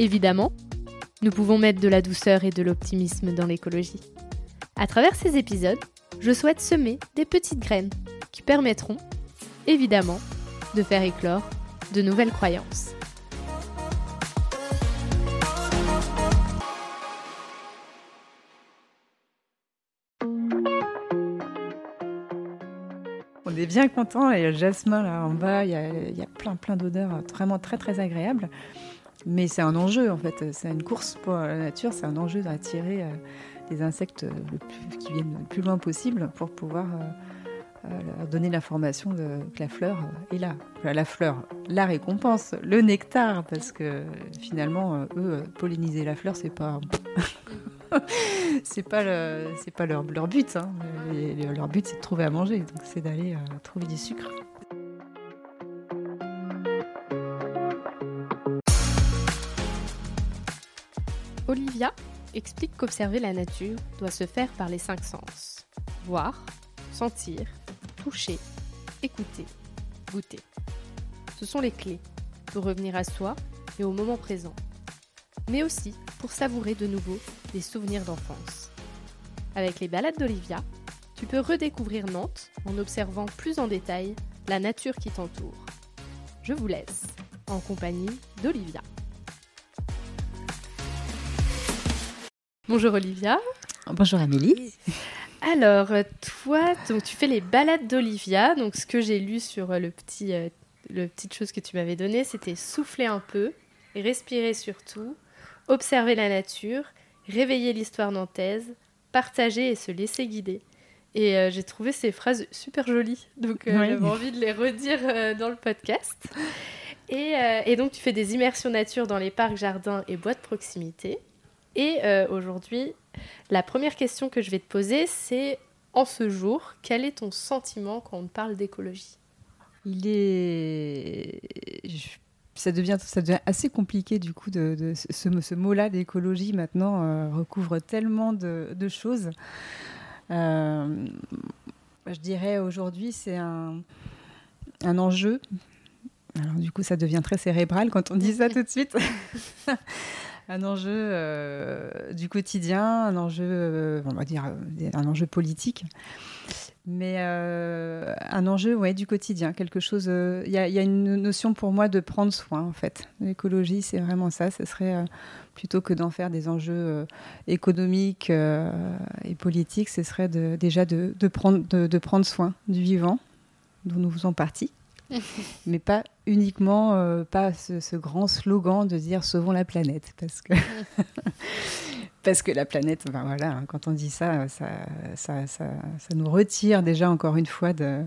Évidemment, nous pouvons mettre de la douceur et de l'optimisme dans l'écologie. À travers ces épisodes, je souhaite semer des petites graines qui permettront, évidemment, de faire éclore de nouvelles croyances. On est bien content. Et le jasmin là en bas, il y a, plein plein d'odeurs vraiment très très agréables. Mais c'est un enjeu en fait. C'est une course pour la nature. C'est un enjeu d'attirer euh, des insectes qui viennent le plus loin possible pour pouvoir euh, euh, leur donner l'information que la fleur est là. la fleur, la récompense, le nectar, parce que finalement, eux, polliniser la fleur, c'est pas. c'est pas pas leur, leur but. Hein. leur but, c'est de trouver à manger, donc c'est d'aller euh, trouver du sucre. Olivia explique qu'observer la nature doit se faire par les cinq sens voir, sentir, toucher, écouter, goûter. Ce sont les clés pour revenir à soi et au moment présent mais aussi pour savourer de nouveau des souvenirs d'enfance. Avec les balades d'Olivia, tu peux redécouvrir Nantes en observant plus en détail la nature qui t'entoure. Je vous laisse en compagnie d'Olivia. Bonjour Olivia. Bonjour Amélie. Alors, toi, donc, tu fais les balades d'Olivia. Donc, ce que j'ai lu sur le petit, euh, le petite chose que tu m'avais donné, c'était souffler un peu respirer surtout observer la nature, réveiller l'histoire nantaise, partager et se laisser guider. Et euh, j'ai trouvé ces phrases super jolies, donc euh, j'avais envie de les redire euh, dans le podcast. Et, et, donc tu fais des immersions nature dans les parcs, jardins et bois de proximité. Et aujourd'hui, la première question que je vais te poser, c'est en ce jour, quel est ton sentiment quand on parle d'écologie? Il est ça devient, ça devient assez compliqué du coup de, ce, ce mot-là d'écologie maintenant euh, recouvre tellement de, choses. Euh, je dirais aujourd'hui c'est un, un enjeu. Alors du coup ça devient très cérébral quand on dit ça tout de suite. Un enjeu euh, du quotidien, un enjeu, on va dire, un enjeu politique mais euh, un enjeu du quotidien, quelque chose. Euh, il y, a une notion pour moi de prendre soin, en fait. L'écologie, c'est vraiment ça. Ce serait euh, plutôt que d'en faire des enjeux économiques et politiques, ce serait déjà de, prendre, de, prendre soin du vivant, dont nous faisons partie. mais pas uniquement, pas ce, grand slogan de dire sauvons la planète, parce que parce que la planète, ben voilà, hein, quand on dit ça ça, ça, ça, nous retire déjà encore une fois de,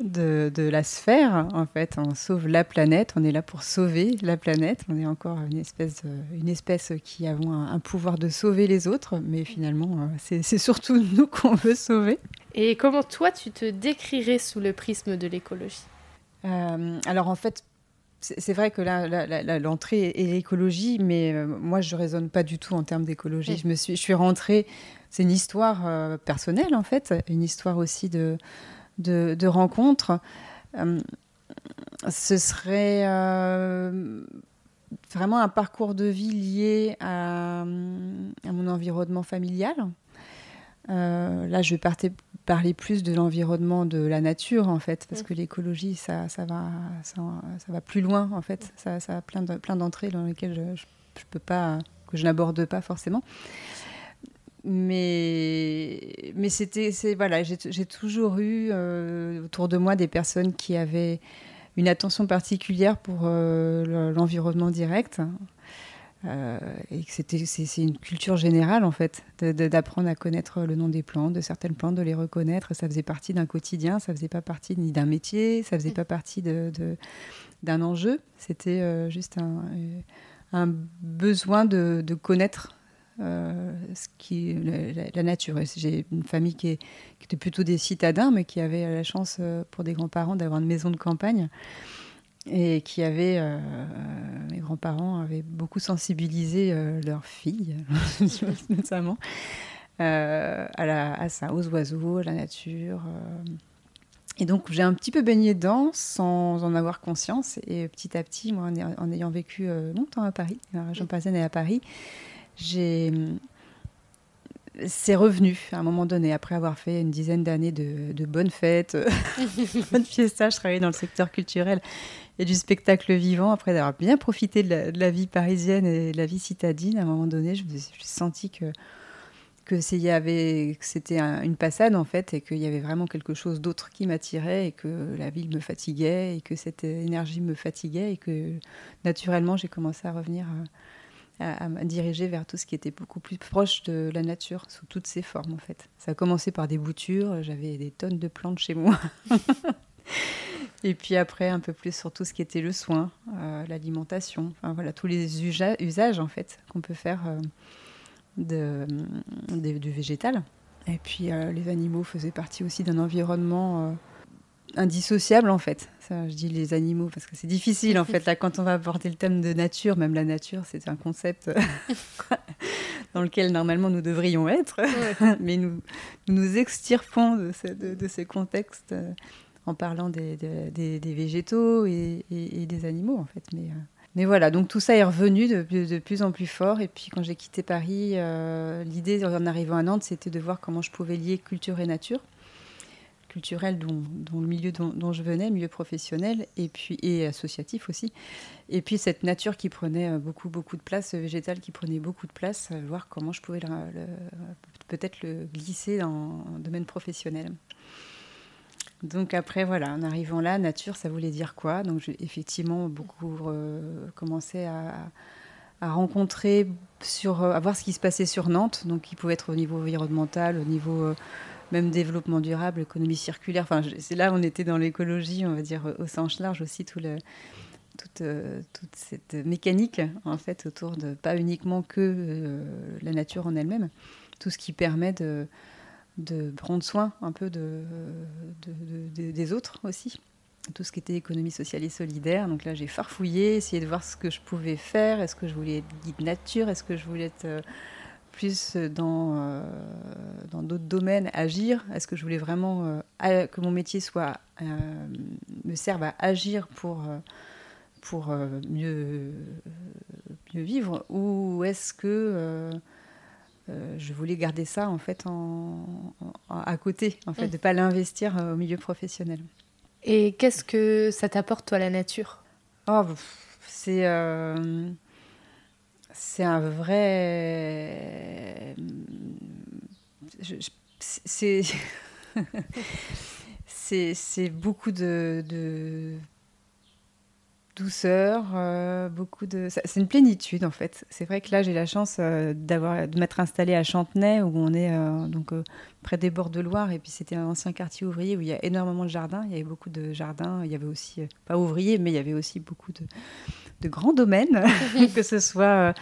de, la sphère. En fait, on sauve la planète, on est là pour sauver la planète. On est encore une espèce, une espèce qui avons un, pouvoir de sauver les autres, mais finalement, euh, c'est surtout nous qu'on veut sauver. Et comment toi, tu te décrirais sous le prisme de l'écologie? euh, Alors en fait, c'est vrai que là, l'entrée est l'écologie, mais euh, moi, je raisonne pas du tout en termes d'écologie. Je me suis, je suis rentrée. C'est une histoire euh, personnelle en fait, une histoire aussi de de. Euh, ce serait vraiment un parcours de vie lié à, à mon environnement familial. là, je vais partir parler plus de l'environnement, de la nature en fait, parce mm. que l'écologie, ça, ça, va, ça, va plus loin en fait. Ça, ça a plein de, plein d'entrées dans lesquelles je, je, peux pas, que je n'aborde pas forcément. Mais, mais c'était, c'est voilà, j'ai toujours eu euh, autour de moi des personnes qui avaient une attention particulière pour euh, l'environnement direct. Euh, et que c'était, c'est, une culture générale en fait, d'apprendre à connaître le nom des plantes, de certaines plantes, de les reconnaître. Ça faisait partie d'un quotidien, ça faisait pas partie ni d'un métier, ça faisait mm. pas partie de, d'un enjeu. C'était euh, juste un, un besoin de, de connaître euh, ce qui, la, la nature. J'ai une famille qui, est, qui, était plutôt des citadins, mais qui avait la chance pour des grands-parents d'avoir une maison de campagne et qui avait, euh, mes grands-parents avaient beaucoup sensibilisé euh, leurs filles, notamment, euh, à, la, à, ça, aux oiseaux, à la nature. Et donc j'ai un petit peu baigné dedans sans en avoir conscience. Et petit à petit, moi, en, en ayant vécu longtemps à Paris, la région parisienne et à Paris, j'ai c'est revenu à un moment donné, après avoir fait une dizaine d'années de, de, bonnes fêtes, bonnes fiestas, je travaillais dans le secteur culturel et du spectacle vivant, après avoir bien profité de la, de la, vie parisienne et de la vie citadine, à un moment donné, je me suis que que c'était un, une passade en fait et qu'il y avait vraiment quelque chose d'autre qui m'attirait et que la ville me fatiguait et que cette énergie me fatiguait et que naturellement j'ai commencé à revenir à, à, me diriger vers tout ce qui était beaucoup plus proche de la nature sous toutes ses formes en fait. Ça a commencé par des boutures, j'avais des tonnes de plantes chez moi. Et puis après, un peu plus sur tout ce qui était le soin, euh, l'alimentation, enfin voilà, tous les usages en fait qu'on peut faire euh, de, du végétal. Et puis euh, les animaux faisaient partie aussi d'un environnement indissociable en fait. Ça, je dis les animaux parce que c'est difficile en fait. Là, quand on va aborder le thème de nature, même la nature, c'est un concept dans lequel normalement nous devrions être, mais nous, nous extirpons de, ce, de, de ces contextes en parlant des, des, des végétaux et, et, et, des animaux, en fait. Mais, euh, mais voilà, donc tout ça est revenu de, de plus en plus fort. Et puis quand j'ai quitté Paris, euh, l'idée en arrivant à Nantes, c'était de voir comment je pouvais lier culture et nature culturel dont, le milieu dont, je venais, milieu professionnel et puis et associatif aussi. Et puis cette nature qui prenait euh, beaucoup beaucoup de place, ce végétal qui prenait beaucoup de place, voir comment je pouvais peut-être le glisser dans le domaine professionnel. Donc après, voilà, en arrivant là, nature, ça voulait dire quoi? Donc j'ai effectivement beaucoup euh, commencé à, à, rencontrer, sur, à voir ce qui se passait sur Nantes, donc qui pouvait être au niveau environnemental, au niveau euh, même développement durable, économie circulaire. Enfin, c'est là où on était dans l'écologie, on va dire au sens large aussi, euh, toute, cette mécanique en fait autour de pas uniquement que euh, la nature en elle-même, tout ce qui permet de prendre soin un peu de, de, de, des autres aussi. Tout ce qui était économie sociale et solidaire. Donc là, j'ai farfouillé, essayé de voir ce que je pouvais faire. Est-ce que je voulais être guide nature? Est-ce que je voulais être plus dans euh, dans d'autres domaines, agir Est-ce que je voulais vraiment euh, que mon métier soit euh, me serve à agir pour pour mieux mieux vivre? Ou est-ce que je voulais garder ça en fait en, en, à côté, en fait, mmh. de pas l'investir au milieu professionnel? Et qu'est-ce que ça t'apporte toi la nature? Oh, C'est c'est un vrai c'est c'est beaucoup de, de douceur, euh, beaucoup de. C'est une plénitude en fait. C'est vrai que là j'ai la chance euh, d'avoir de m'être installée à Chantenay où on est euh, donc près des bords de Loire et puis c'était un ancien quartier ouvrier où il y a énormément de jardins. Il y avait beaucoup de jardins. Il y avait aussi pas ouvriers mais il y avait aussi beaucoup de, de grands domaines, que ce soit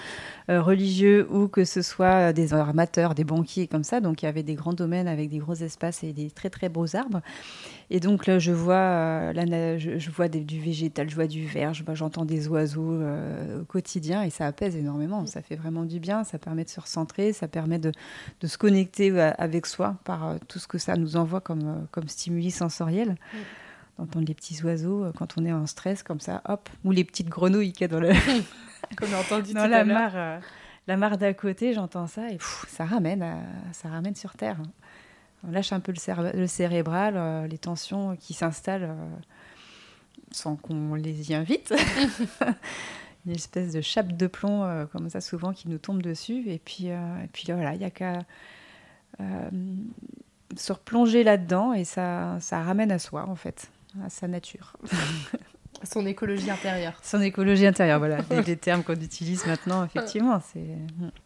euh, religieux ou que ce soit des armateurs, des banquiers comme ça. Donc il y avait des grands domaines avec des gros espaces et des très très beaux arbres. Et donc là, je vois, euh, là, je, vois des, du végétal, je vois du vert, j'entends des oiseaux euh, au quotidien et ça apaise énormément. Ça fait vraiment du bien, ça permet de se recentrer, ça permet de, de se connecter avec soi par euh, tout ce que ça nous envoie comme, euh, comme stimuli sensoriel. D'entendre les petits oiseaux euh, quand on est en stress comme ça, hop, ou les petites grenouilles qu'il y a dans, le... Comme entendu dans la mare, euh, la mare d'à côté, j'entends ça et pff, ça ramène, à, ça ramène sur terre. On lâche un peu le, le cérébral, euh, les tensions qui s'installent euh, sans qu'on les y invite. Une espèce de chape de plomb comme ça souvent qui nous tombe dessus et puis et puis voilà, il y a qu'à se replonger là-dedans et ça, ça ramène à soi en fait à sa nature. Son écologie intérieure. Son écologie intérieure, voilà, les, les termes qu'on utilise maintenant, effectivement. c'est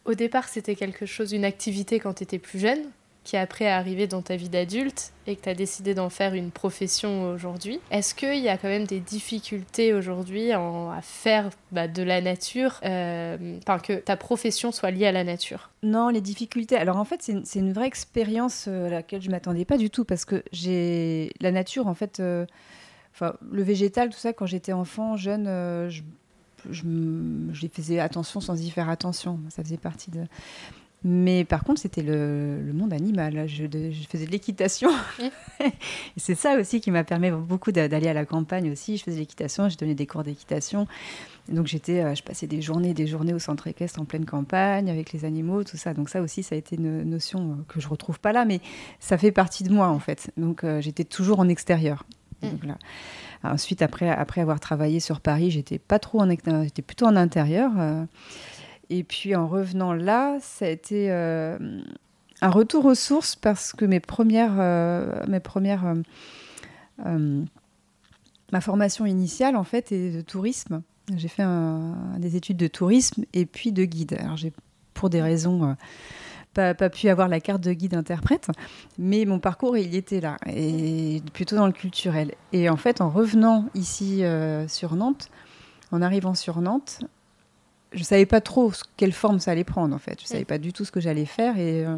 Au départ, c'était quelque chose, une activité quand tu étais plus jeune. Qui après est arrivé dans ta vie d'adulte et que tu as décidé d'en faire une profession aujourd'hui. Est-ce qu'il y a quand même des difficultés aujourd'hui à faire bah, de la nature, euh, que ta profession soit liée à la nature? Non, les difficultés. Alors en fait, c'est une, vraie expérience euh, à laquelle je m'attendais pas du tout parce que j'ai la nature en fait. Euh, le végétal, tout ça, quand j'étais enfant, jeune, je, je, je, faisais attention sans y faire attention. Ça faisait partie de. Mais par contre, c'était le, monde animal. Je, faisais de l'équitation. c'est ça aussi qui m'a permis beaucoup d'aller à la campagne aussi. Je faisais de l'équitation, je donnais des cours d'équitation. Donc j'étais, euh, je passais des journées, des journées au centre équestre en pleine campagne avec les animaux, tout ça. Donc ça aussi, ça a été une notion euh, que je retrouve pas là, mais ça fait partie de moi en fait. Donc euh, j'étais toujours en extérieur. Mm. ensuite, après, après avoir travaillé sur Paris, j'étais pas trop en, j'étais plutôt en intérieur. Et puis en revenant là, ça a été euh, un retour aux sources parce que mes premières, euh, mes premières, euh, ma formation initiale en fait est de tourisme. J'ai fait des études de tourisme et puis de guide. Alors j'ai pour des raisons pas, pu avoir la carte de guide interprète, mais mon parcours il était là et plutôt dans le culturel. Et en fait, en revenant ici sur Nantes, en arrivant sur Nantes, je savais pas trop quelle forme ça allait prendre en fait. Je savais pas du tout ce que j'allais faire et euh,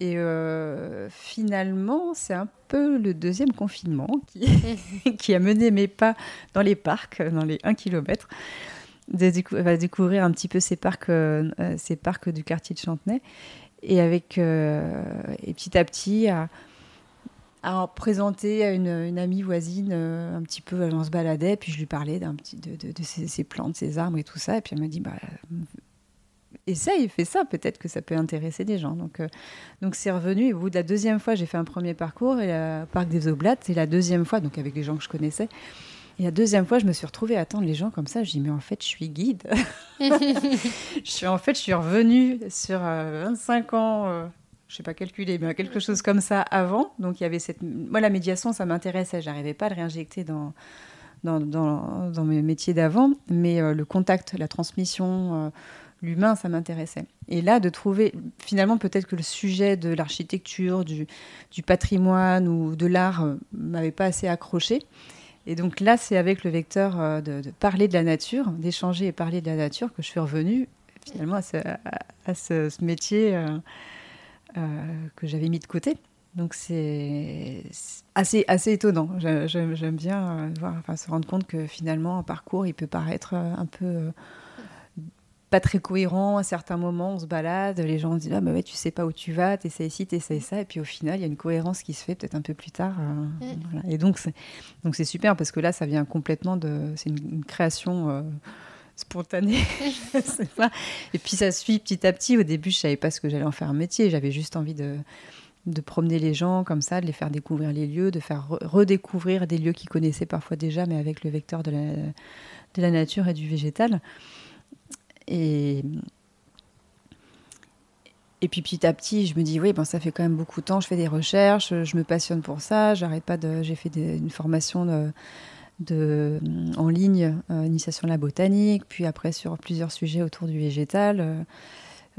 et euh, finalement c'est un peu le deuxième confinement qui, qui a mené mes pas dans les parcs, dans les 1 km, de découvrir un petit peu ces parcs, euh, ces parcs du quartier de Chantenay. Et avec et petit à petit à à présenter à une, amie voisine euh, un petit peu, on se baladait, puis je lui parlais d'un petit, de, de, de ses, plantes, ses arbres et tout ça, et puis elle m'a dit, bah, essaye, fais ça, peut-être que ça peut intéresser des gens. Donc, euh, donc c'est revenu, et au bout de la deuxième fois, j'ai fait un premier parcours, et le Parc des Oblates, et la deuxième fois, donc avec des gens que je connaissais, et la deuxième fois, je me suis retrouvée à attendre les gens comme ça. Je dis, mais en fait, je suis guide. je suis, en fait, je suis revenue sur 25 euh, ans je sais pas calculer, mais quelque chose comme ça avant. Donc il y avait cette, moi la médiation, ça m'intéressait. J'arrivais pas à le réinjecter dans dans, dans, dans mes métiers d'avant, mais euh, le contact, la transmission, euh, l'humain, ça m'intéressait. Et là, de trouver, finalement, peut-être que le sujet de l'architecture, du, du, patrimoine ou de l'art euh, m'avait pas assez accroché. Et donc là, c'est avec le vecteur de, parler de la nature, d'échanger et parler de la nature que je suis revenue finalement à ce, à ce, ce métier. Euh, que j'avais mis de côté. Donc c'est assez, assez étonnant. J'aime bien euh, voir, enfin, se rendre compte que finalement un parcours, il peut paraître euh, un peu pas très cohérent. À certains moments, on se balade, les gens disent ah bah ouais, tu sais pas où tu vas, t'essayes ci, t'essayes ça, et puis au final, il y a une cohérence qui se fait peut-être un peu plus tard. Et donc c'est donc c'est super parce que là, ça vient complètement de, c'est une, création spontané, je sais pas. Et puis ça suit petit à petit. Au début, je savais pas ce que j'allais en faire un métier. J'avais juste envie de, de promener les gens comme ça, de les faire découvrir les lieux, de faire redécouvrir des lieux qu'ils connaissaient parfois déjà, mais avec le vecteur de la, de la nature et du végétal. Et, et puis petit à petit, je me dis, oui, ça fait quand même beaucoup de temps, je fais des recherches, je me passionne pour ça, j'arrête pas de. J'ai fait une formation de de, en ligne, euh, initiation à la botanique, puis après sur plusieurs sujets autour du végétal. Euh,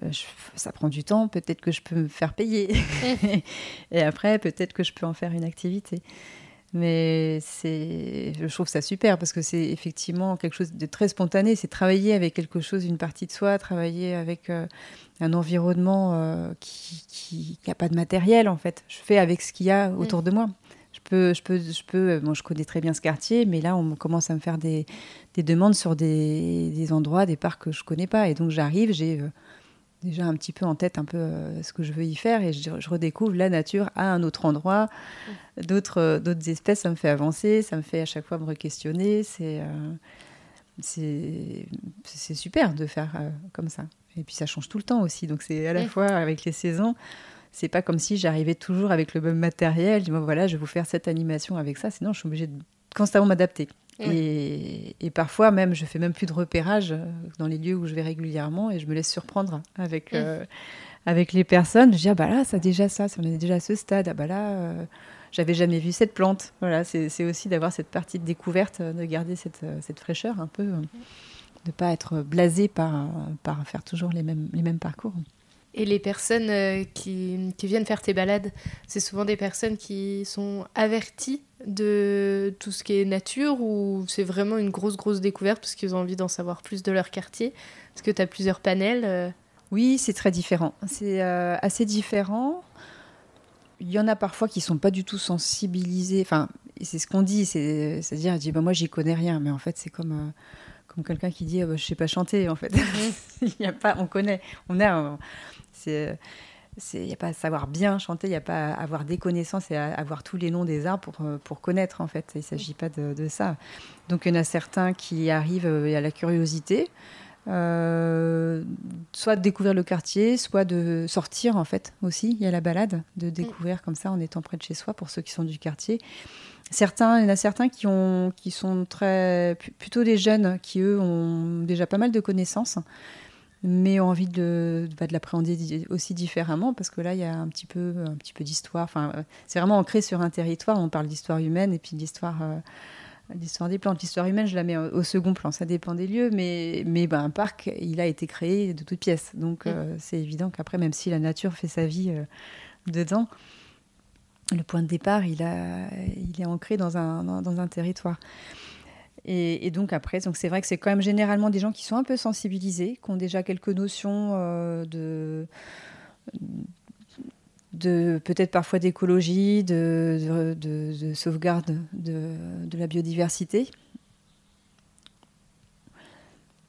euh, ça prend du temps, peut-être que je peux me faire payer. et après, peut-être que je peux en faire une activité. Mais c'est, je trouve ça super parce que c'est effectivement quelque chose de très spontané. C'est travailler avec quelque chose, une partie de soi, travailler avec un environnement qui n'a pas de matériel en fait. Je fais avec ce qu'il y a autour mm. de moi peux, je peux, je peux. Moi, je connais très bien ce quartier, mais là, on commence à me faire des, des demandes sur des, des, endroits, des parcs que je connais pas. Et donc, j'arrive, j'ai euh, déjà un petit peu en tête un peu euh, ce que je veux y faire, et je, redécouvre la nature à un autre endroit, d'autres, euh, d'autres espèces. Ça me fait avancer, ça me fait à chaque fois me re-questionner. C'est, c'est, c'est super de faire comme ça. Et puis, ça change tout le temps aussi. Donc, c'est à la fois avec les saisons c'est pas comme si j'arrivais toujours avec le même matériel. Je dis, voilà, je vais vous faire cette animation avec ça. Sinon, je suis obligée de constamment m'adapter. Et, parfois, même, je fais même plus de repérage euh, dans les lieux où je vais régulièrement et je me laisse surprendre avec, euh, avec les personnes. Je dis, ah bah là, ça déjà ça, ça en est déjà à ce stade. Ah bah là, euh, j'avais jamais vu cette plante. Voilà, c'est aussi d'avoir cette partie de découverte, de garder cette, cette fraîcheur un peu, de pas être blasé par, par faire toujours les mêmes, les mêmes parcours. Et les personnes euh, qui, qui, viennent faire tes balades, c'est souvent des personnes qui sont averties de tout ce qui est nature ou c'est vraiment une grosse, grosse découverte parce qu'ils ont envie d'en savoir plus de leur quartier? Parce que tu as plusieurs panels. Euh. Oui, c'est très différent. C'est euh, assez différent. Il y en a parfois qui sont pas du tout sensibilisés. Enfin, c'est ce qu'on dit, c'est-à-dire, dit, bah, moi, j'y connais rien. Mais en fait, c'est comme comme quelqu'un qui dit je ah bah, je sais pas chanter en fait mhm. il y a pas on connaît on a c'est il n'y a pas à savoir bien chanter, il n'y a pas à avoir des connaissances et à avoir tous les noms des arts pour, euh, pour connaître, en fait. Il ne s'agit pas de, ça. Donc, il y en a certains qui arrivent euh, à la curiosité, euh, soit de découvrir le quartier, soit de sortir, en fait, aussi. Il y a la balade, de découvrir comme ça en étant près de chez soi pour ceux qui sont du quartier. Certains, il y en a certains qui, ont, qui sont très, plutôt des jeunes qui, eux, ont déjà pas mal de connaissances mais ont envie de, bah, de, l'appréhender aussi différemment parce que là il y a un petit peu un petit peu d'histoire enfin euh, c'est vraiment ancré sur un territoire on parle d'histoire humaine et puis d'histoire euh, l'histoire des plantes l'histoire humaine je la mets au second plan ça dépend des lieux mais mais ben, un parc il a été créé de toutes pièces. Donc euh, c'est évident qu'après même si la nature fait sa vie dedans le point de départ il a il est ancré dans un dans, dans un territoire. Et, donc après, donc c'est vrai que c'est quand même généralement des gens qui sont un peu sensibilisés, qui ont déjà quelques notions euh, de, de peut-être parfois d'écologie, de, de, sauvegarde de, la biodiversité.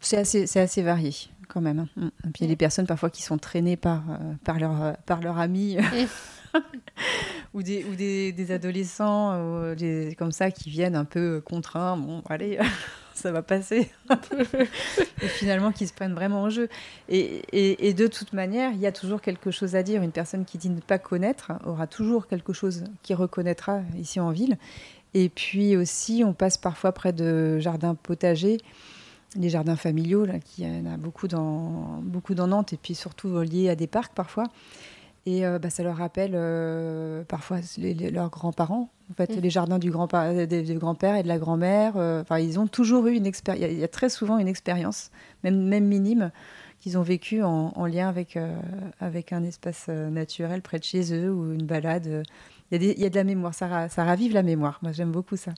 C'est assez, assez varié quand même. Hein. Et puis il y a des personnes parfois qui sont traînées par, euh, par, leur, par leur ami. ou des, ou des, des adolescents euh, des, comme ça qui viennent un peu contraints. Bon, allez, ça va passer. et finalement, qui se prennent vraiment en jeu. Et, de toute manière, il y a toujours quelque chose à dire. Une personne qui dit ne pas connaître aura toujours quelque chose qui reconnaîtra ici en ville. Et puis aussi, on passe parfois près de jardins potagers les jardins familiaux, là, qui y en a beaucoup dans, beaucoup dans Nantes, et puis surtout liés à des parcs parfois. Et euh, bah, ça leur rappelle euh, parfois leurs grands-parents, en fait, mm. les jardins du grand-père grand et de la grand-mère. Euh, enfin, ils ont toujours eu une expérience. Il y, a très souvent une expérience, même, même minime, qu'ils ont vécu en, lien avec, avec un espace naturel près de chez eux ou une balade. Il y, a y a de la mémoire, ça, ça ravive la mémoire. Moi, j'aime beaucoup ça.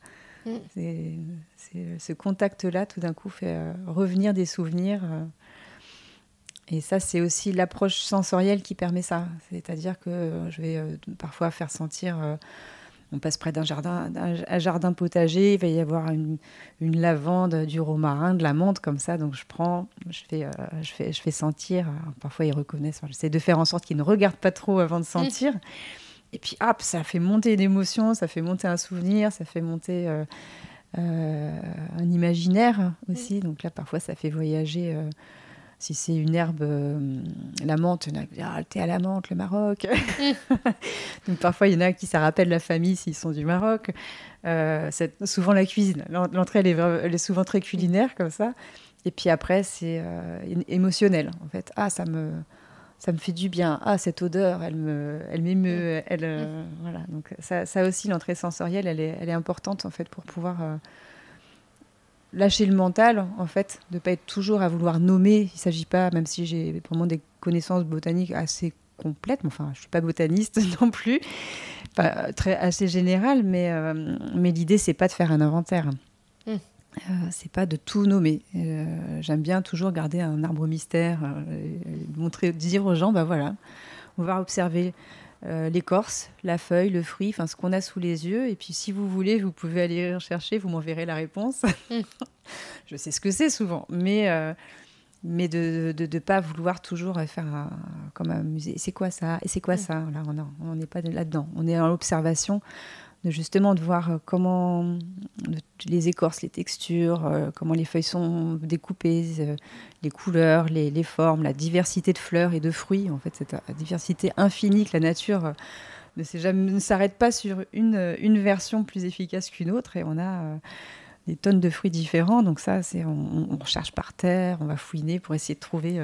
Mm. ce contact-là, tout d'un coup, fait revenir des souvenirs. Et ça, c'est aussi l'approche sensorielle qui permet ça. C'est-à-dire que euh, je vais euh, parfois faire sentir. Euh, on passe près d'un jardin, un jardin potager, il va y avoir une, lavande, du romarin, de la menthe comme ça. Donc je prends, je fais, je fais, je fais sentir. parfois ils reconnaissent. J'essaie de faire en sorte qu'ils ne regardent pas trop avant de sentir. Et puis hop, ça fait monter une émotion, ça fait monter un souvenir, ça fait monter un imaginaire aussi. Donc là, parfois, ça fait voyager si c'est une herbe, euh, la menthe, il y en a ah, t'es à la menthe, le Maroc. Donc parfois, il y en a qui ça rappelle la famille s'ils sont du Maroc. Euh, c'est souvent la cuisine. L'entrée, elle, est, souvent très culinaire comme ça. Et puis après, c'est euh, émotionnel en fait. Ah, ça me, ça me fait du bien. Ah, cette odeur, elle me, elle m'émeut. Elle, voilà. Donc ça, ça aussi, l'entrée sensorielle, elle est, elle est importante en fait pour pouvoir lâcher le mental, en fait, de ne pas être toujours à vouloir nommer. Il ne s'agit pas, même si j'ai vraiment des connaissances botaniques assez complètes, enfin, je ne suis pas botaniste non plus, pas, très, assez générale, mais, euh, mais l'idée, c'est pas de faire un inventaire. Ce mmh. Euh, c'est pas de tout nommer. Euh, j'aime bien toujours garder un arbre mystère, montrer, dire aux gens, bah voilà, on va observer euh, l'écorce, la feuille, le fruit, enfin ce qu'on a sous les yeux. Et puis si vous voulez, vous pouvez aller chercher, vous m'enverrez la réponse. Mm. je sais ce que c'est souvent, mais, euh, mais de ne pas vouloir toujours faire comme un musée. C'est quoi ça? Et c'est quoi mm. ça? Là, on n'est pas là-dedans. On est dans justement de voir euh, comment les écorces, les textures, euh, comment les feuilles sont découpées, euh, les couleurs, les, formes, la diversité de fleurs et de fruits, en fait, cette diversité infinie que la nature ne s'arrête pas sur une, version plus efficace qu'une autre et on a des tonnes de fruits différents. Donc ça, c'est on, on, par terre, on va fouiner pour essayer de trouver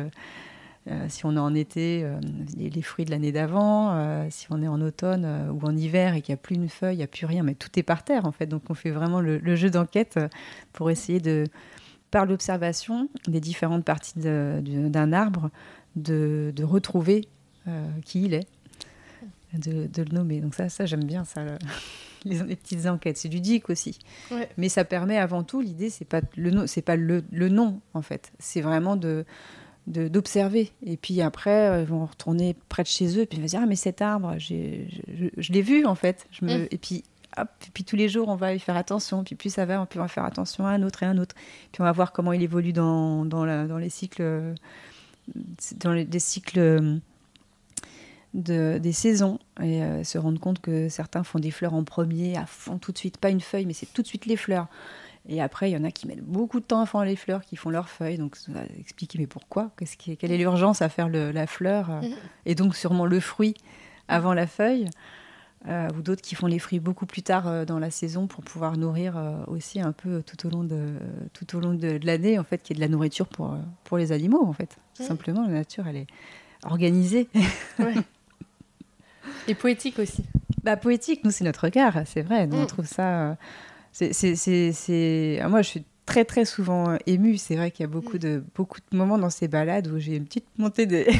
euh, si on est en été, euh, les, fruits de l'année d'avant. Euh, si on est en automne ou en hiver et qu'il n'y a plus une feuille, il n'y a plus rien, mais tout est par terre en fait. Donc on fait vraiment le, jeu d'enquête pour essayer de par l'observation des différentes parties d'un arbre, de, retrouver qui il est, de, le nommer. Donc ça, ça j'aime bien ça. Les, petites enquêtes, c'est ludique aussi. Mais ça permet avant tout, l'idée, c'est pas le c'est pas le, le, nom en fait, c'est vraiment de d'observer. Et puis après, euh, ils vont retourner près de chez eux, puis ils vont dire Ah, mais cet arbre, je, je l'ai vu en fait. Je me, mm. Et puis. Hop, et puis tous les jours, on va y faire attention. Puis plus ça va, on va faire attention à un autre et un autre. Puis on va voir comment il évolue dans, dans, la, dans les cycles, dans les, cycles de, des saisons et euh, se rendre compte que certains font des fleurs en premier, à fond tout de suite, pas une feuille, mais c'est tout de suite les fleurs. Et après, il y en a qui mettent beaucoup de temps à faire les fleurs, qui font leurs feuilles. Donc, ça va expliquer, mais pourquoi? Qui, Quelle est l'urgence à faire la fleur euh, mhm. Et donc, sûrement le fruit avant la feuille. Euh, ou d'autres qui font les fruits beaucoup plus tard euh, dans la saison pour pouvoir nourrir aussi un peu tout au long de, tout au long de, l'année, en fait, qui est de la nourriture pour, pour les animaux, en fait. Mhm. Simplement, la nature, elle est organisée. Et poétique aussi. Bah, poétique, nous, c'est notre regard, c'est vrai. Nous, on mhm. trouve ça c'est, ah, Moi, je suis très, très souvent émue. C'est vrai qu'il y a beaucoup de, beaucoup de moments dans ces balades où j'ai une petite montée de.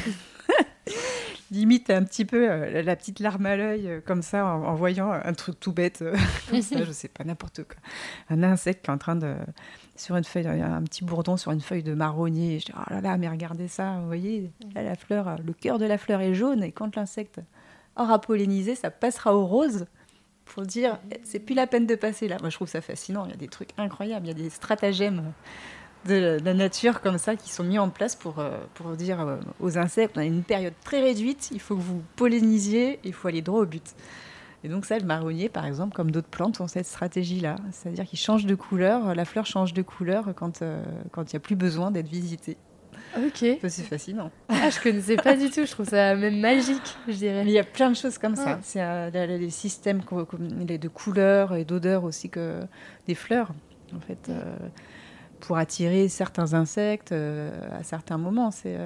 limite un petit peu euh, la petite larme à l'œil, euh, comme ça, en, voyant un truc tout bête, euh, comme ça, je sais pas, n'importe quoi. Un insecte qui est en train de. Sur une feuille, un petit bourdon sur une feuille de marronnier. Je dis, oh là là, mais regardez ça, vous voyez, la fleur, le cœur de la fleur est jaune, et quand l'insecte aura pollinisé, ça passera au rose pour dire c'est plus la peine de passer là. Moi, je trouve ça fascinant. Il y a des trucs incroyables. Il y a des stratagèmes de la nature comme ça qui sont mis en place pour, euh, pour dire euh, aux insectes on a une période très réduite, il faut que vous pollinisiez, il faut aller droit au but. Et donc ça, le marronnier, par exemple, comme d'autres plantes, ont cette stratégie-là. C'est-à-dire qu'ils changent de couleur, la fleur change de couleur quand, euh, quand il n'y a plus besoin d'être visité. Ok. C'est fascinant. Ah, je connaissais pas du tout. Je trouve ça même magique, je dirais. il y a plein de choses comme ça. C'est euh, les systèmes de couleurs et d'odeurs aussi que des fleurs, en fait, euh, pour attirer certains insectes euh, à certains moments. C'est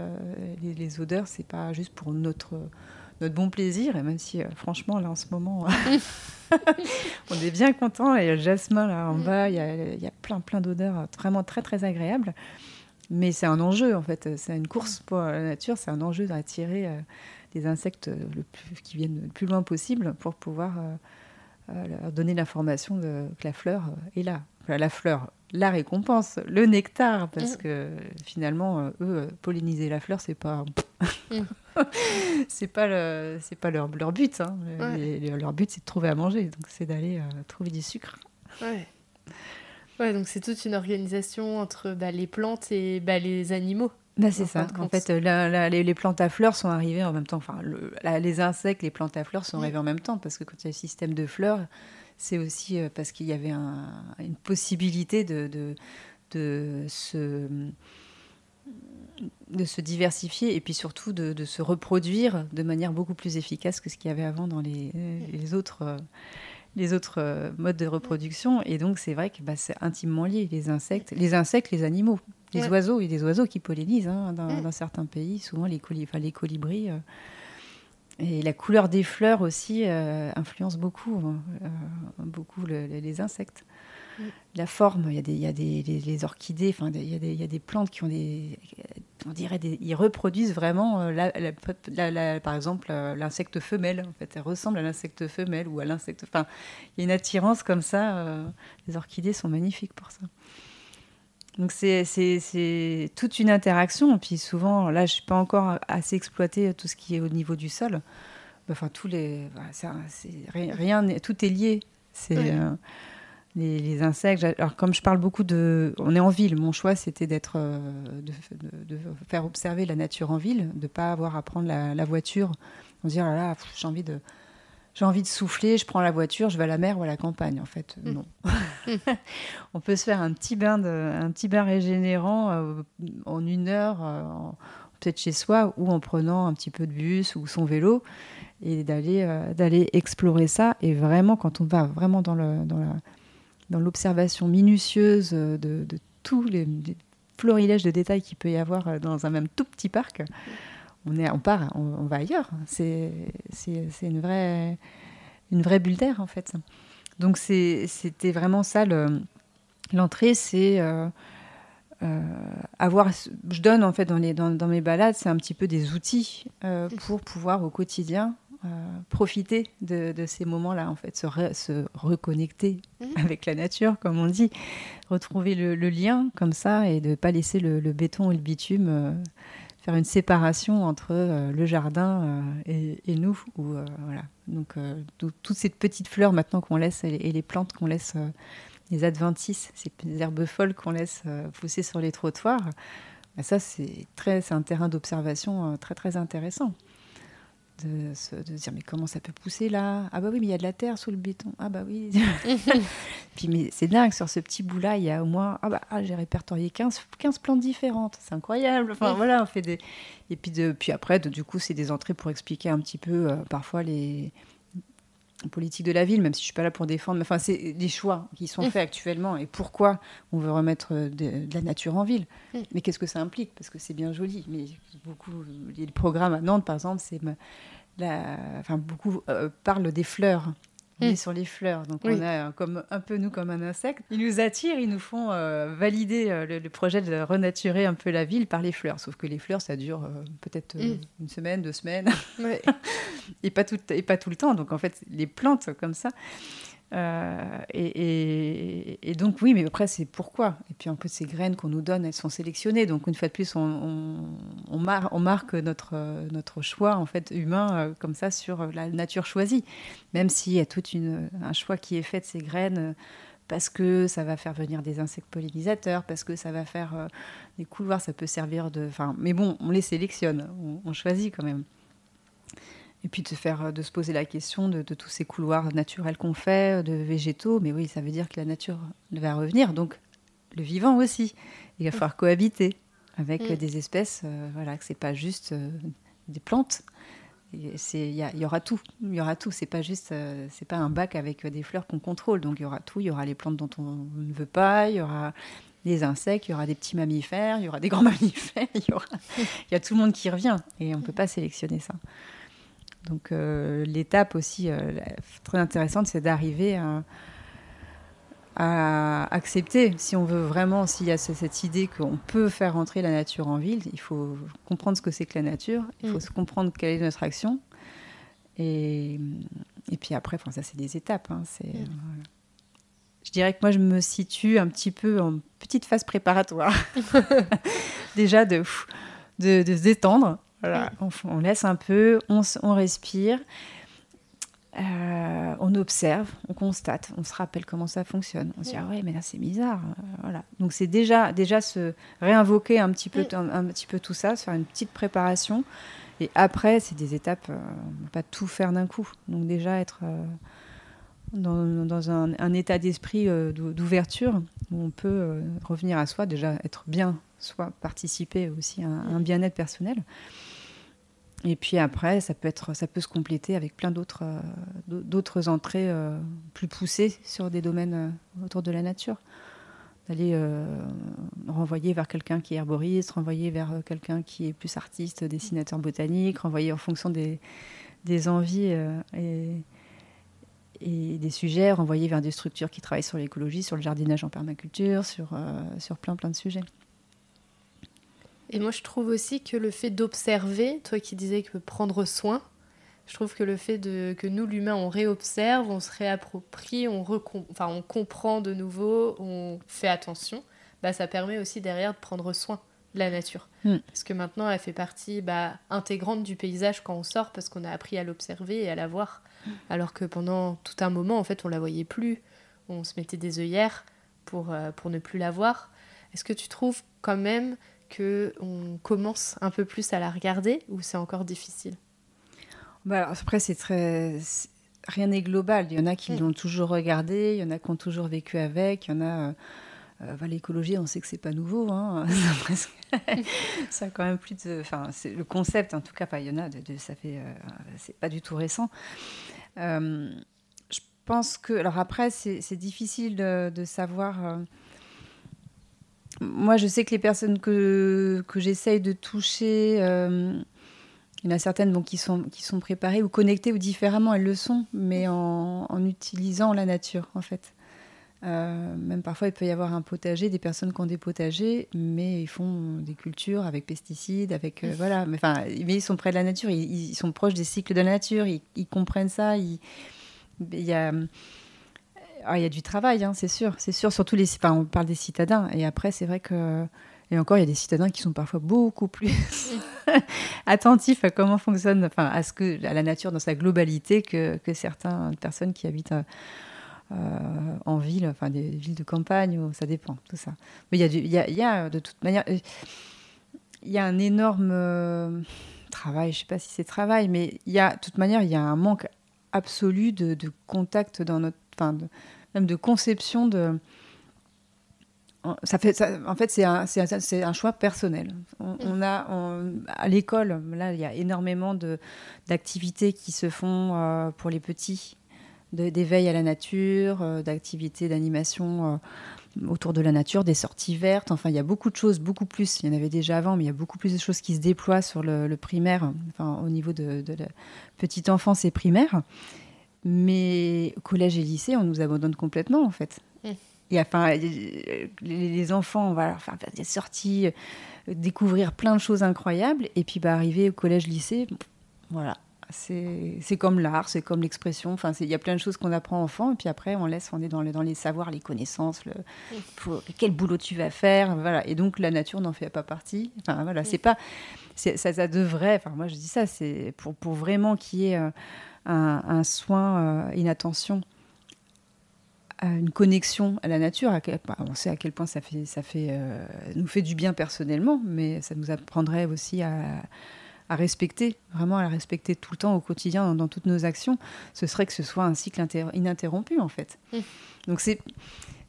les, les, odeurs, c'est pas juste pour notre notre bon plaisir. Et même si, franchement, là en ce moment, on est bien content. Et il y a le jasmin là en mm. bas. Il y y a plein plein d'odeurs vraiment très très agréables. Mais c'est un enjeu, en fait. C'est une course pour la nature. C'est un enjeu d'attirer euh, des insectes le plus, qui viennent le plus loin possible pour pouvoir euh, euh, leur donner l'information que la fleur est là. la fleur, la récompense, le nectar, parce mm. que finalement, eux, polliniser la fleur, c'est pas. Mm. c'est pas, le, pas leur, leur but. Hein. leur but, c'est de trouver à manger. Donc, c'est d'aller trouver du sucre. Ouais. Ouais, donc c'est toute une organisation entre bah, les plantes et bah, les animaux. Bah, c'est ça. En fait, les, plantes à fleurs sont arrivées en même temps. Enfin, les insectes, les plantes à fleurs sont arrivés en même temps parce que quand il y a le système de fleurs, c'est aussi euh, parce qu'il y avait une possibilité de, de, de, se, de se diversifier et puis surtout de, de, se reproduire de manière beaucoup plus efficace que ce qu'il y avait avant dans les, les autres. Euh, les autres euh, modes de reproduction. Et donc, c'est vrai que bah, c'est intimement lié, les insectes, les insectes, les animaux, les oiseaux. Il y a des oiseaux qui pollinisent hein, dans, certains pays, souvent les, les colibris. Euh. et la couleur des fleurs aussi euh, influence beaucoup, hein, beaucoup les insectes. La forme, il y a des, il y a des les, orchidées, enfin, il y, a des, il y a des plantes qui ont des, on dirait, des, ils reproduisent vraiment, euh, la, par exemple, euh, l'insecte femelle. En fait, elle ressemble à l'insecte femelle ou à l'insecte. Enfin, il y a une attirance comme ça. Euh, les orchidées sont magnifiques pour ça. Donc c'est toute une interaction. Puis souvent, là, je suis pas encore assez exploité tout ce qui est au niveau du sol. Enfin, tous les, rien, tout est lié. C'est les, insectes. Alors, comme je parle beaucoup de. On est en ville, mon choix, c'était d'être. Euh, de, faire observer la nature en ville, de ne pas avoir à prendre la, voiture. On se dit, oh là là, j'ai envie de. J'ai envie de souffler, je prends la voiture, je vais à la mer ou à la campagne. En fait, mm. non. on peut se faire un petit bain, de, un petit bain régénérant euh, en une heure, euh, peut-être chez soi, ou en prenant un petit peu de bus ou son vélo, et d'aller d'aller explorer ça. Et vraiment, quand on va vraiment dans, le, dans la, dans l'observation minutieuse de, tous les, florilèges de détails qu'il peut y avoir euh, dans un même tout petit parc, on, est, on part, on, va ailleurs. C'est, une, vraie, une vraie bulle d'air, en fait. Donc, c'était vraiment ça. l'entrée, c'est. Euh, avoir, je donne en fait dans, les, dans, dans mes balades, c'est un petit peu des outils pour pouvoir au quotidien profiter de, ces moments-là, en fait, se, se reconnecter mhm. avec la nature, comme on dit, retrouver le, lien comme ça et de ne pas laisser le, béton et le bitume euh, faire une séparation entre euh, le jardin euh, et, nous. Ou, voilà. Donc, toutes ces petites fleurs maintenant qu'on laisse et, les plantes qu'on laisse, les adventices, ces herbes folles qu'on laisse pousser sur les trottoirs, bah, ça, c'est un terrain d'observation très, très intéressant de se, dire mais comment ça peut pousser là? Ah bah oui mais il y a de la terre sous le béton. Ah bah oui. puis mais c'est dingue sur ce petit bout là il y a au moins ah bah ah, j'ai répertorié 15, 15 plantes différentes. C'est incroyable. Enfin voilà on fait des et puis de puis après du coup c'est des entrées pour expliquer un petit peu euh, parfois les politique de la ville, même si je suis pas là pour défendre. Enfin, c'est des choix qui sont faits actuellement et pourquoi on veut remettre de, la nature en ville. Mais qu'est-ce que ça implique? Parce que c'est bien joli, mais beaucoup, les programmes à Nantes, par exemple, c'est la, enfin, beaucoup euh, parlent des fleurs. On est mm. sur les fleurs, donc on a comme un peu nous comme un insecte. Ils nous attirent, ils nous font euh, valider euh, le, projet de renaturer un peu la ville par les fleurs. Sauf que les fleurs, ça dure euh, peut-être mm. une semaine, deux semaines, et pas tout et pas tout le temps. Donc en fait, les plantes comme ça, euh, et, donc oui, mais après c'est pourquoi? Et puis en peu ces graines qu'on nous donne, elles sont sélectionnées. Donc une fois de plus, on, marque notre, notre choix en fait humain euh, comme ça sur la nature choisie. Même s'il y a tout un choix qui est fait de ces graines euh, parce que ça va faire venir des insectes pollinisateurs, parce que ça va faire des couloirs, ça peut servir de... Enfin, mais bon, on les sélectionne, on choisit quand même. Et puis de, faire, de se poser la question de, tous ces couloirs naturels qu'on fait, de végétaux. Mais oui, ça veut dire que la nature va revenir. Donc le vivant aussi. Il va falloir cohabiter avec mm. des espèces. Euh, voilà, que c'est pas juste euh, des plantes. Il y, aura tout. Il y aura tout. C'est pas juste, euh, c'est pas un bac avec des fleurs qu'on contrôle. Donc il y aura tout. Il y aura les plantes dont on ne veut pas. Il y aura des insectes. Il y aura des petits mammifères. Il y aura des grands mammifères. Il y aura, il y a tout le monde qui revient. Et on peut pas sélectionner ça. Donc euh, l'étape aussi euh, très intéressante, c'est d'arriver à, accepter, si on veut vraiment, s'il y a cette idée qu'on peut faire rentrer la nature en ville, il faut comprendre ce que c'est que la nature, il faut mm. se comprendre quelle est notre action. Et, et puis après, enfin, ça c'est des étapes. Hein, c'est, mm. Je dirais que moi je me situe un petit peu en petite phase préparatoire. Déjà de, de, de se détendre on, laisse un peu, on, respire, euh, on observe, on constate, on se rappelle comment ça fonctionne. On se dit ah ouais mais là c'est bizarre, euh, voilà. Donc c'est déjà déjà se réinvoquer un petit peu un, petit peu tout ça, se faire une petite préparation. Et après, c'est des étapes, euh, pas tout faire d'un coup. Donc déjà être dans, un, état d'esprit d'ouverture où on peut revenir à soi, déjà être bien, soit participer aussi à un bien-être personnel. Et puis après, ça peut, être, ça peut se compléter avec plein d'autres euh, d'autres entrées euh, plus poussées sur des domaines euh, autour de la nature. D'aller renvoyer vers quelqu'un qui est herboriste, renvoyer vers quelqu'un qui est plus artiste, dessinateur botanique, renvoyer en fonction des, des envies et, et, des sujets, renvoyer vers des structures qui travaillent sur l'écologie, sur le jardinage en permaculture, sur, sur plein plein de sujets. Et moi, je trouve aussi que le fait d'observer, toi qui disais que prendre soin, je trouve que le fait de, que nous, l'humain, on réobserve, on se réapproprie, on, enfin, on comprend de nouveau, on fait attention, bah, ça permet aussi derrière de prendre soin de la nature. Mm. Parce que maintenant, elle fait partie bah, intégrante du paysage quand on sort, parce qu'on a appris à l'observer et à la voir. Alors que pendant tout un moment, en fait, on la voyait plus. On se mettait des œillères pour, euh, pour ne plus la voir. Est-ce que tu trouves quand même que on commence un peu plus à la regarder ou c'est encore difficile? Bah Après, c'est très. Rien n'est global. Il y en a qui mm. l'ont toujours regardé, il y en a qui ont toujours vécu avec, il y en a. Euh, euh, bah, l'écologie, on sait que c'est pas nouveau. Hein. ça a quand même plus de. Enfin, c'est le concept, en tout cas, il y en a. De, ça fait. Euh, c'est pas du tout récent. je pense que. Alors après, c'est difficile de, de savoir moi, je sais que les personnes que, que j'essaye de toucher, euh, il y en a certaines bon, qui, sont, qui sont préparées ou connectées ou différemment, elles le sont, mais en utilisant la nature, en fait. Euh, même parfois, il peut y avoir un potager, des personnes qui ont des potagers, mais ils font des cultures avec pesticides, avec euh, voilà. Mais enfin, mais ils sont près de la nature, ils, sont proches des cycles de la nature, ils, comprennent ça. il y a ah, il y a du travail, hein, c'est sûr, c'est sûr. Surtout les, enfin, on parle des citadins, et après, c'est vrai que et encore, il y a des citadins qui sont parfois beaucoup plus attentifs à comment fonctionne, enfin, à ce que à la nature dans sa globalité que, que certaines personnes qui habitent euh, en ville, enfin des villes de campagne, ça dépend, tout ça. Mais il y a, y y a de toute manière, euh, il y a un énorme euh, travail. Je sais pas si c'est travail, mais il y a, de toute manière, il y a un manque absolu de, de contact dans notre, enfin, de, même de conception de. Ça fait, en fait, c'est un, un, un, choix personnel. On, mm. a à l'école, là, il y a énormément d'activités qui se font euh, pour les petits, d'éveil à la nature, euh, d'activités d'animation euh, autour de la nature, des sorties vertes. Enfin, il y a beaucoup de choses, beaucoup plus. Il y en avait déjà avant, mais il y a beaucoup plus de choses qui se déploient sur le, primaire, enfin, au niveau de, de la petite enfance et primaire. Mais collège et lycée, on nous abandonne complètement, en fait. Mm. Et enfin, les enfants, on va leur faire des sorties, euh, découvrir plein de choses incroyables. Et puis, bah, arriver au collège-lycée, voilà. C'est comme l'art, c'est comme l'expression. Enfin, il y a plein de choses qu'on apprend enfant. Et puis après, on laisse, on est dans, dans les savoirs, les connaissances, le, pour, quel boulot tu vas faire. Voilà. Et donc, la nature n'en fait pas partie. Enfin, voilà, c'est pas. Ça, ça devrait. Enfin, moi, je dis ça, c'est pour, pour vraiment qu'il y ait. Euh, un, soin, euh, une attention, une connexion à la nature. Bah, on sait à quel point ça, fait, ça fait, euh, nous fait du bien personnellement, mais ça nous apprendrait aussi à, respecter, vraiment à la respecter tout le temps au quotidien dans, toutes nos actions. Ce serait que ce soit un cycle ininterrompu en fait. Mmh. Donc c'est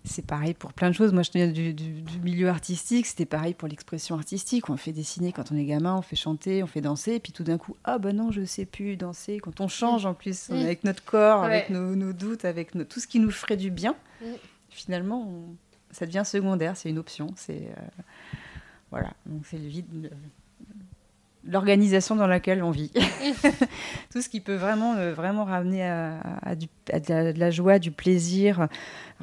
c'est pareil pour plein de choses. Moi, je viens du, milieu artistique, c'était pareil pour l'expression artistique. On fait dessiner quand on est gamin, on fait chanter, on fait danser, et puis tout d'un coup, ah ben non, je sais plus danser. Quand on change en plus, mm. avec notre corps, avec nos, doutes, avec tout ce qui nous ferait du bien, finalement, ça devient secondaire, c'est une option. C'est euh, voilà, donc c'est le vide l'organisation dans laquelle on vit. Tout ce qui peut vraiment, euh, vraiment ramener à, de, la, joie, du plaisir,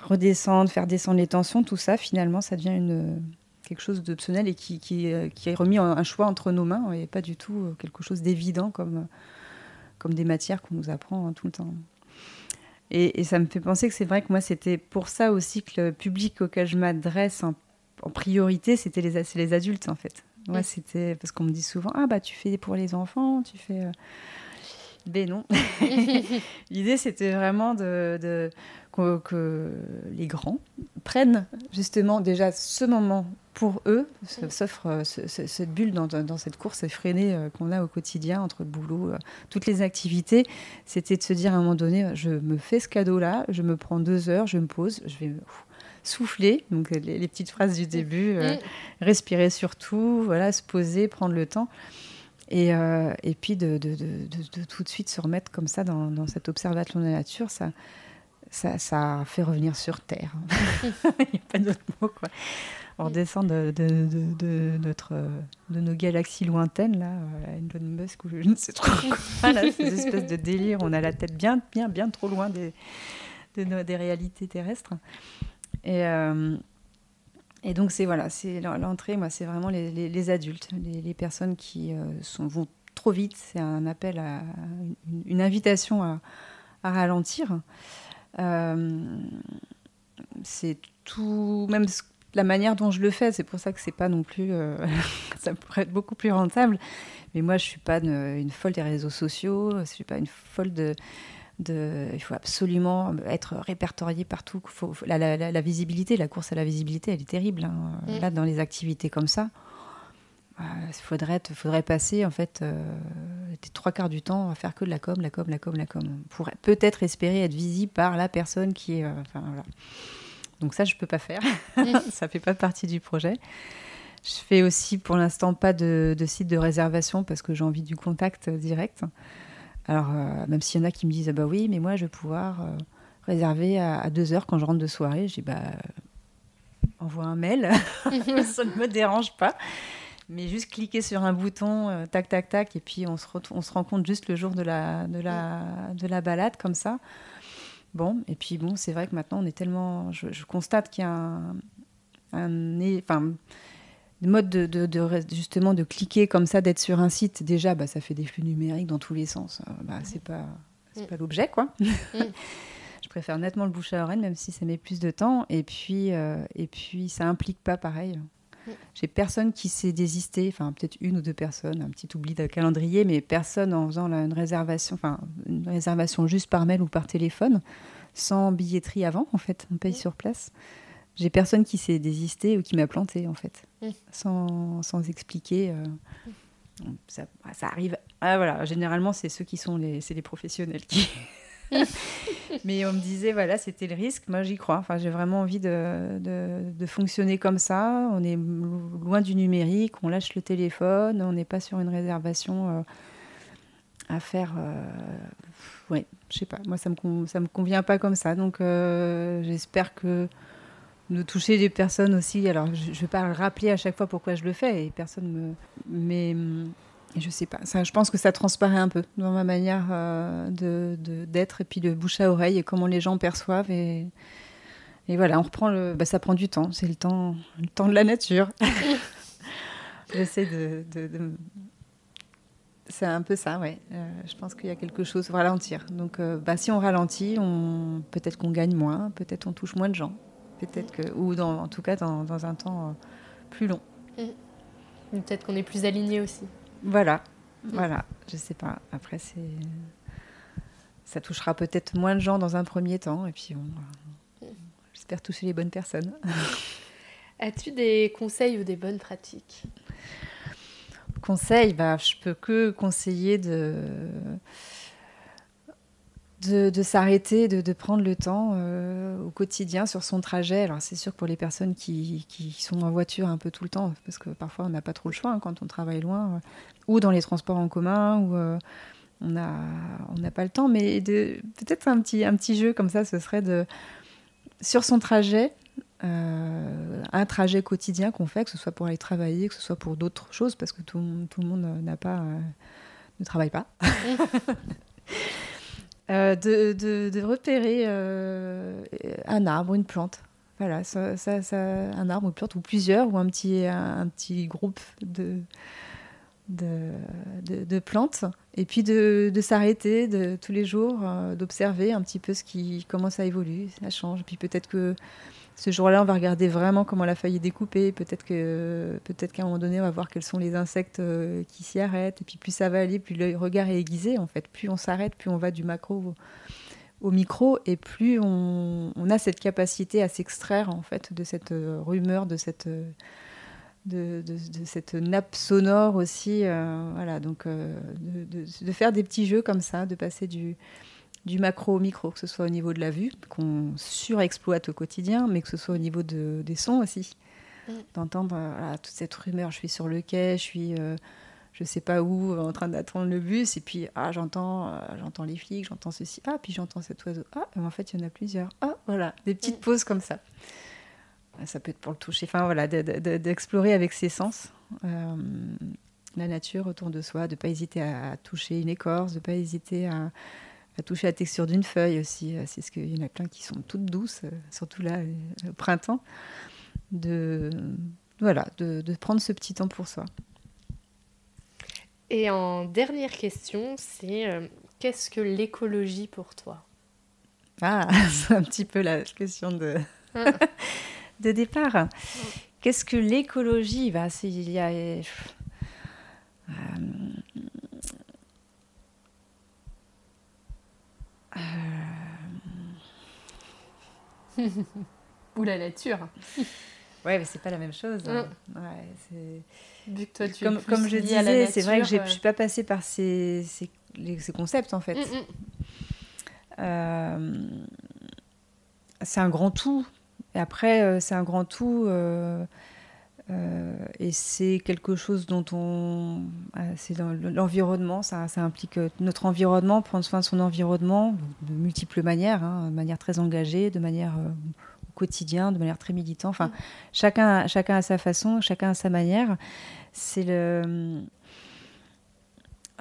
redescendre, faire descendre les tensions, tout ça, finalement, ça devient une, quelque chose d'optionnel et qui, qui, euh, qui, est remis un choix entre nos mains et pas du tout euh, quelque chose d'évident comme, comme des matières qu'on nous apprend hein, tout le temps. Et, ça me fait penser que c'est vrai que moi, c'était pour ça aussi que le public auquel je m'adresse en, en priorité, c'était les, les adultes, en fait. Ouais, c'était parce qu'on me dit souvent ah bah tu fais pour les enfants, tu fais. Euh... Ben non. L'idée c'était vraiment de, de que, les grands prennent justement déjà ce moment pour eux, s'offre euh, cette bulle dans, dans, cette course effrénée euh, qu'on a au quotidien entre le boulot, toutes les activités. C'était de se dire à un moment donné, je me fais ce cadeau-là, je me prends deux heures, je me pose, je vais souffler, donc les, petites phrases du début, euh, mm. respirer surtout, voilà, se poser, prendre le temps. Et, euh, et puis de, de, de, tout de suite se remettre comme ça dans, dans cette observation de la nature, ça, ça, ça fait revenir sur Terre. Il n'y a pas d'autre mot, quoi. On redescend de, de, notre, de nos galaxies lointaines, là, Elon Musk ou je ne sais trop quoi, là, ces espèces de délire, on a la tête bien, bien, bien trop loin des, des réalités terrestres. Et, euh, et donc, c'est voilà, c'est l'entrée, moi, c'est vraiment les, adultes, les, personnes qui euh, vont trop vite. C'est un appel à une, invitation à, ralentir. Euh, c'est tout, même la manière dont je le fais, c'est pour ça que c'est pas non plus, ça pourrait être beaucoup plus rentable. Mais moi, je suis pas une, une folle des réseaux sociaux, je suis pas une folle de, il faut absolument être répertorié partout. Faut, la, visibilité, la course à la visibilité, elle est terrible. Hein. Mm. Là, dans les activités comme ça, il euh, faudrait, faudrait passer en fait euh, trois quarts du temps à faire que de la com, la com, la com, la com, pour peut-être espérer être visible par la personne qui est. Euh, Donc ça, je peux pas faire. Mm. ça fait pas partie du projet. Je fais aussi pour l'instant pas de, de, site de réservation parce que j'ai envie du contact direct. Alors, euh, même s'il y en a qui me disent, ah bah oui, mais moi, je vais pouvoir euh, réserver à, deux heures quand je rentre de soirée, j'ai bah, envoie un mail, ça ne me dérange pas. Mais juste cliquer sur un bouton, euh, tac, tac, tac, et puis on se, on se rencontre juste le jour de la, de, la, de la balade, comme ça. Bon, et puis bon, c'est vrai que maintenant, on est tellement. Je, constate qu'il y a un, un, enfin, mode de, de, justement de cliquer comme ça, d'être sur un site. Déjà, bah, ça fait des flux numériques dans tous les sens. Euh, bah, c'est pas, c'est pas l'objet, quoi. Mm. je préfère nettement le bouche à oreille, même si ça met plus de temps. Et puis, euh, et puis ça implique pas pareil. J'ai personne qui s'est désisté, enfin peut-être une ou deux personnes, un petit oubli de calendrier, mais personne en faisant une réservation, enfin une réservation juste par mail ou par téléphone, sans billetterie avant en fait, on paye sur place. J'ai personne qui s'est désisté ou qui m'a planté en fait, sans, sans, expliquer. Euh, ça, ça, arrive. Ah, voilà, généralement c'est ceux qui sont les, c'est les professionnels qui. Mais on me disait, voilà, c'était le risque. Moi, j'y crois. Enfin, j'ai vraiment envie de, de, fonctionner comme ça. On est loin du numérique, on lâche le téléphone, on n'est pas sur une réservation euh, à faire. Euh, oui, je sais pas. Moi, ça me, ça me convient pas comme ça. Donc, euh, j'espère que de toucher des personnes aussi. Alors, je ne vais pas rappeler à chaque fois pourquoi je le fais et personne me. Mais je sais pas, ça, je pense que ça transparaît un peu dans ma manière euh, de d'être et puis de bouche à oreille et comment les gens perçoivent et, et voilà, on reprend le, bah, ça prend du temps, c'est le temps, le temps de la nature. J'essaie de, de, c'est un peu ça, ouais. Euh, je pense qu'il y a quelque chose, ralentir. Donc, euh, bah, si on ralentit, on... peut-être qu'on gagne moins, peut-être on touche moins de gens, peut-être que, ou dans, en tout cas dans, dans un temps plus long. Peut-être qu'on est plus aligné aussi. Voilà, mm. voilà, je sais pas. Après, c'est. Ça touchera peut-être moins de gens dans un premier temps, et puis on... j'espère toucher les bonnes personnes. As-tu des conseils ou des bonnes pratiques? Conseils, bah, je peux que conseiller de de, s'arrêter, de, prendre le temps euh, au quotidien sur son trajet. Alors c'est sûr que pour les personnes qui, sont en voiture un peu tout le temps, parce que parfois on n'a pas trop le choix hein, quand on travaille loin, euh, ou dans les transports en commun, ou euh, on n'a on pas le temps, mais peut-être un petit, un petit jeu comme ça, ce serait de sur son trajet, un trajet quotidien qu'on fait, que ce soit pour aller travailler, que ce soit pour d'autres choses, parce que tout, tout le monde n'a pas, ne travaille pas. Euh, de, repérer euh, un arbre, une plante. Voilà, ça, un arbre, une plante, ou plusieurs, ou un petit, un, petit groupe de, de, plantes. Et puis de, s'arrêter de, tous les jours, euh, d'observer un petit peu ce qui, comment ça évolue, ça change. Et puis peut-être que ce jour-là, on va regarder vraiment comment la feuille est découpée. Peut-être peut-être qu'à un moment donné, on va voir quels sont les insectes euh, qui s'y arrêtent. Et puis plus ça va aller, plus le regard est aiguisé. En fait, plus on s'arrête, plus on va du macro au, micro, et plus on, a cette capacité à s'extraire en fait de cette euh, rumeur, de cette de, cette nappe sonore aussi. Euh, voilà, donc de, faire des petits jeux comme ça, de passer du du macro au micro, que ce soit au niveau de la vue, qu'on surexploite au quotidien, mais que ce soit au niveau de, des sons aussi. Mm. D'entendre euh, toute cette rumeur, je suis sur le quai, je suis euh, je sais pas où, en train d'attendre le bus, et puis ah, j'entends euh, j'entends les flics, j'entends ceci, ah, puis j'entends cet oiseau, ah, en fait il y en a plusieurs, ah, voilà, des petites mm. pauses comme ça. Ça peut être pour le toucher, enfin voilà, d'explorer avec ses sens. la nature autour de soi, de ne pas hésiter à toucher une écorce, de ne pas hésiter à, à toucher la texture d'une feuille aussi. Euh, c'est ce qu'il y en a plein qui sont toutes douces, euh, surtout là, au printemps. De, voilà, de, prendre ce petit temps pour soi. Et en dernière question, c'est euh, qu'est-ce que l'écologie pour toi? Ah, c'est un petit peu la question de, ah. de départ. Qu'est-ce que l'écologie? Bah, Il y a. Ou la nature. Ouais, mais c'est pas la même chose. Hein. Ouais, Vu que toi, tu comme, comme je disais, c'est vrai que je suis pas passée par ces, ces, ces concepts en fait. Mm, mm. Euh, c'est un grand tout. Et après, euh, c'est un grand tout. Euh, euh, et c'est quelque chose dont on. Euh, c'est dans l'environnement, ça, implique euh, notre environnement, prendre soin de son environnement de multiples manières, hein, de manière très engagée, de manière au quotidien, de manière très militante. Enfin, chacun, chacun a sa façon, chacun a sa manière. C'est le.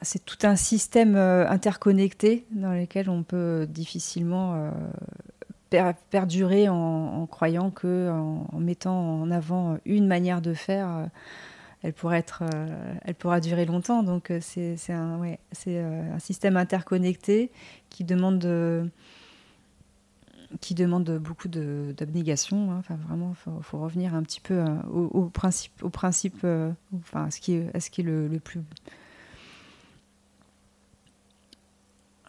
c'est tout un système interconnecté dans lequel on peut difficilement perdurer en, croyant que en, mettant en avant une manière de faire, elle pourrait être, elle pourra durer longtemps. Donc c'est un, ouais, un système interconnecté qui demande de, qui demande beaucoup d'abnégation. Hein. Enfin, vraiment, il faut, revenir un petit peu euh, au, principe, au principe euh, enfin, à ce qui est, ce qui est le, plus.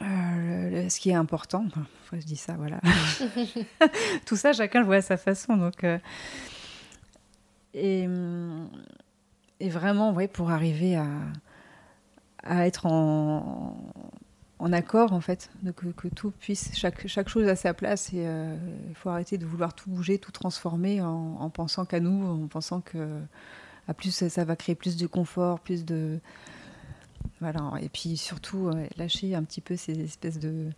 Euh, ce qui est important, enfin, je dis ça, voilà. Tout ça, chacun le voit à sa façon. Donc, et, et, vraiment, ouais, pour arriver à, être en, accord en fait, de que, tout puisse, chaque, chose à sa place euh, il faut arrêter de vouloir tout bouger, tout transformer en, pensant qu'à nous, en pensant que plus ça, va créer plus de confort, plus de voilà et puis surtout lâcher un petit peu ces espèces de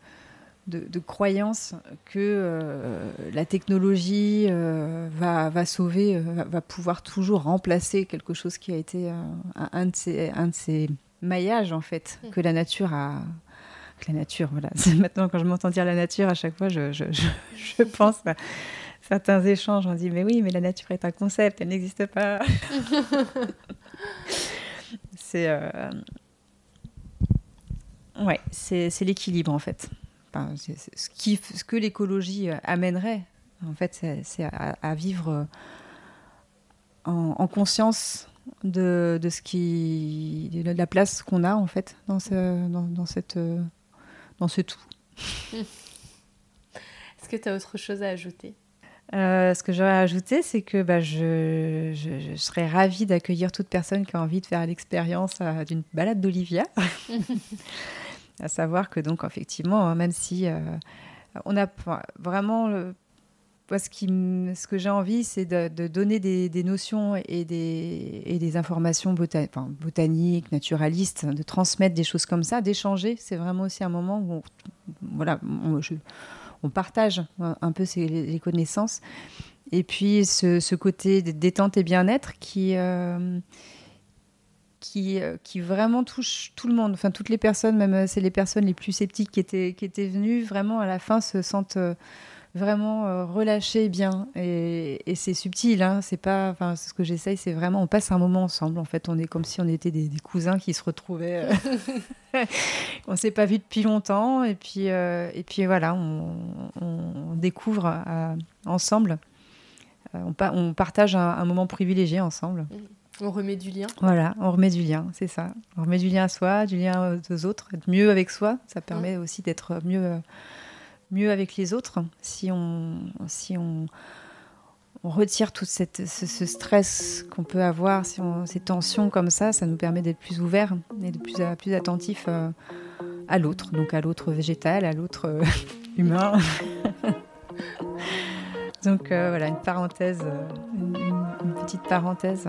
de, croyances que euh, la technologie euh, va, va, sauver, va pouvoir toujours remplacer quelque chose qui a été un, de ces, un de ces maillages en fait mmh. que la nature a, la nature, voilà. Maintenant, quand je m'entends dire la nature, à chaque fois, je, je, je, pense à certains échanges. On dit, mais oui, mais la nature est un concept, elle n'existe pas. c'est. Euh... Ouais, c'est l'équilibre, en fait. ce, qui, ce que l'écologie euh, amènerait, en fait, c'est à, vivre euh, en, conscience de, de, ce qui de la place qu'on a en fait dans, ce, dans, dans cette euh, dans ce tout. Est-ce que tu as autre chose à ajouter? Euh, ce que j'aurais à ajouter, c'est que bah, je, je, serais ravie d'accueillir toute personne qui a envie de faire l'expérience euh, d'une balade d'Olivia. à savoir que donc effectivement, même si euh, on a vraiment ce, que j'ai envie, c'est de, donner des, notions et des, et des informations botaniques, naturalistes, de transmettre des choses comme ça, d'échanger. C'est vraiment aussi un moment où on, voilà, on, partage un peu les connaissances. Et puis ce, côté détente et bien-être qui, euh, qui, euh, qui vraiment touche tout le monde, enfin toutes les personnes, même euh, c'est les personnes les plus sceptiques qui étaient, qui étaient venues, vraiment à la fin se sentent vraiment euh, relâcher bien. Et, c'est subtil hein, c'est pas enfin ce que j'essaye c'est vraiment on passe un moment ensemble en fait. On est comme si on était des, cousins qui se retrouvaient euh. on s'est pas vu depuis longtemps. Et puis euh, et puis voilà on, découvre ensemble. On, on, partage un, moment privilégié ensemble. Mmh. On remet du lien. Voilà, on remet du lien, c'est ça. On remet du lien à soi, du lien aux autres, être mieux avec soi. Ça permet mmh. aussi d'être mieux mieux avec les autres si on, si on, retire tout cette, ce, stress qu'on peut avoir, si on, ces tensions comme ça, ça nous permet d'être plus ouverts et de plus, plus attentifs euh, à l'autre, donc à l'autre végétal, à l'autre euh, humain. donc euh, voilà, une parenthèse, une, petite parenthèse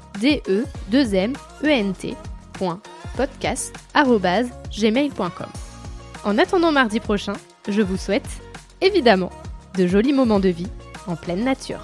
e.vie.de2ment.podcast.gmail.com. En attendant mardi prochain, je vous souhaite, évidemment, de jolis moments de vie en pleine nature.